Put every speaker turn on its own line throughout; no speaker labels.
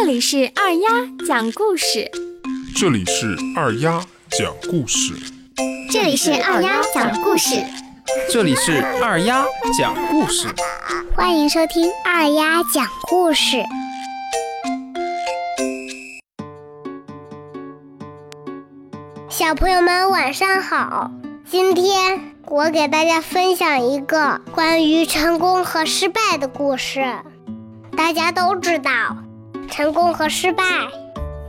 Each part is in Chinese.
这里是二丫讲故事，
这里是二丫讲故事，
这里是二丫讲故事，
这里是二丫讲故事，
欢迎收听二丫讲故事。小朋友们晚上好，今天我给大家分享一个关于成功和失败的故事。大家都知道，成功和失败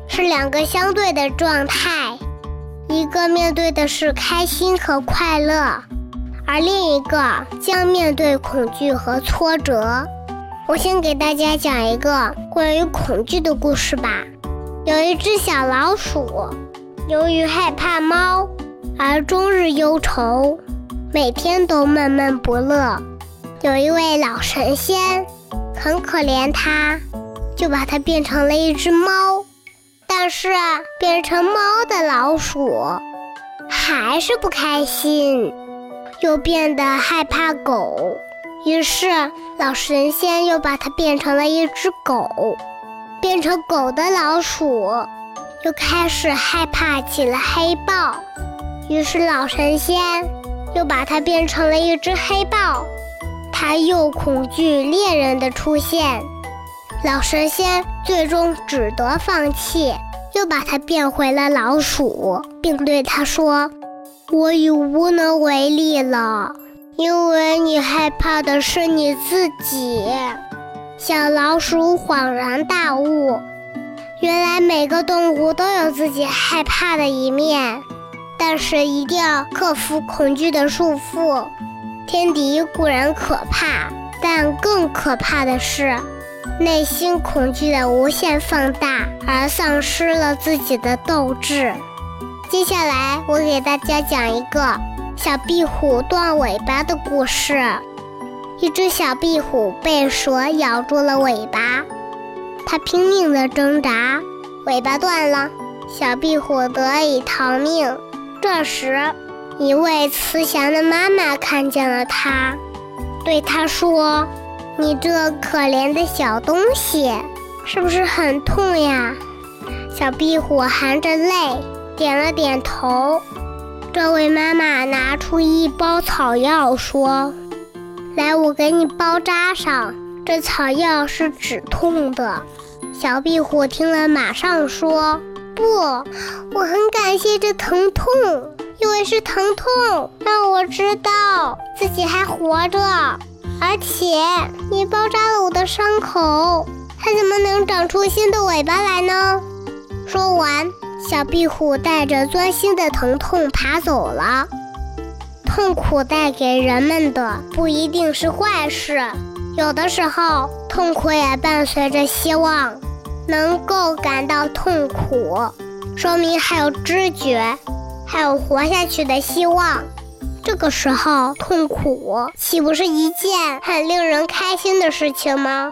是两个相对的状态，一个面对的是开心和快乐，而另一个将面对恐惧和挫折。我先给大家讲一个关于恐惧的故事吧。有一只小老鼠。由于害怕猫，而终日忧愁，每天都闷闷不乐。有一位老神仙，很可怜它，就把它变成了一只猫。但是变成猫的老鼠还是不开心，又变得害怕狗。于是老神仙又把它变成了一只狗。变成狗的老鼠。又开始害怕起了黑豹，于是老神仙又把它变成了一只黑豹。它又恐惧猎人的出现，老神仙最终只得放弃，又把它变回了老鼠，并对它说：“我已无能为力了，因为你害怕的是你自己。”小老鼠恍然大悟。原来每个动物都有自己害怕的一面，但是一定要克服恐惧的束缚。天敌固然可怕，但更可怕的是内心恐惧的无限放大，而丧失了自己的斗志。接下来，我给大家讲一个小壁虎断尾巴的故事。一只小壁虎被蛇咬住了尾巴。它拼命地挣扎，尾巴断了，小壁虎得以逃命。这时，一位慈祥的妈妈看见了它，对它说：“你这可怜的小东西，是不是很痛呀？”小壁虎含着泪点了点头。这位妈妈拿出一包草药，说：“来，我给你包扎上。”这草药是止痛的，小壁虎听了马上说：“不，我很感谢这疼痛，因为是疼痛让我知道自己还活着，而且你包扎了我的伤口，它怎么能长出新的尾巴来呢？”说完，小壁虎带着钻心的疼痛爬走了。痛苦带给人们的不一定是坏事。有的时候，痛苦也伴随着希望。能够感到痛苦，说明还有知觉，还有活下去的希望。这个时候，痛苦岂不是一件很令人开心的事情吗？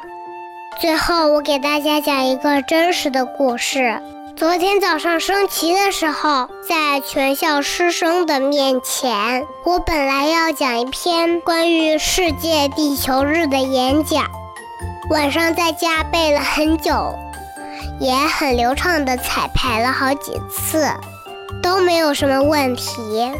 最后，我给大家讲一个真实的故事。昨天早上升旗的时候，在全校师生的面前，我本来要讲一篇关于世界地球日的演讲。晚上在家背了很久，也很流畅的彩排了好几次，都没有什么问题。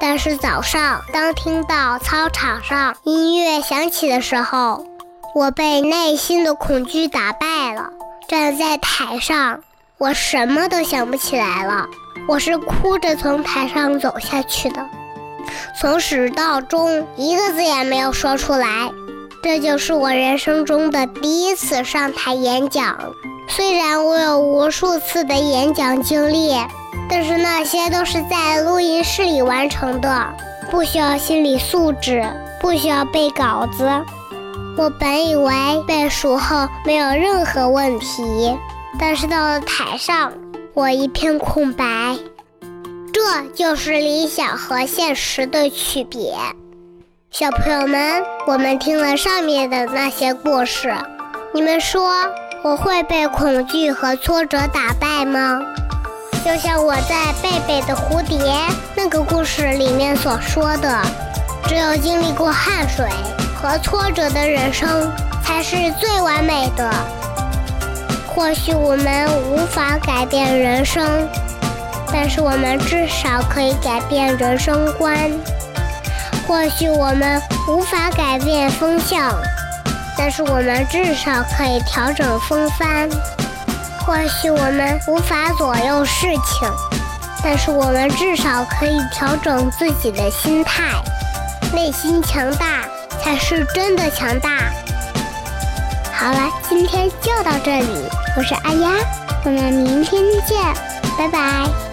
但是早上当听到操场上音乐响起的时候，我被内心的恐惧打败了，站在台上。我什么都想不起来了，我是哭着从台上走下去的，从始到终一个字也没有说出来。这就是我人生中的第一次上台演讲。虽然我有无数次的演讲经历，但是那些都是在录音室里完成的，不需要心理素质，不需要背稿子。我本以为背熟后没有任何问题。但是到了台上，我一片空白。这就是理想和现实的区别。小朋友们，我们听了上面的那些故事，你们说我会被恐惧和挫折打败吗？就像我在《贝贝的蝴蝶》那个故事里面所说的，只有经历过汗水和挫折的人生，才是最完美的。或许我们无法改变人生，但是我们至少可以改变人生观。或许我们无法改变风向，但是我们至少可以调整风帆。或许我们无法左右事情，但是我们至少可以调整自己的心态。内心强大才是真的强大。好了，今天就到这里，我是阿丫，我们明天见，拜拜。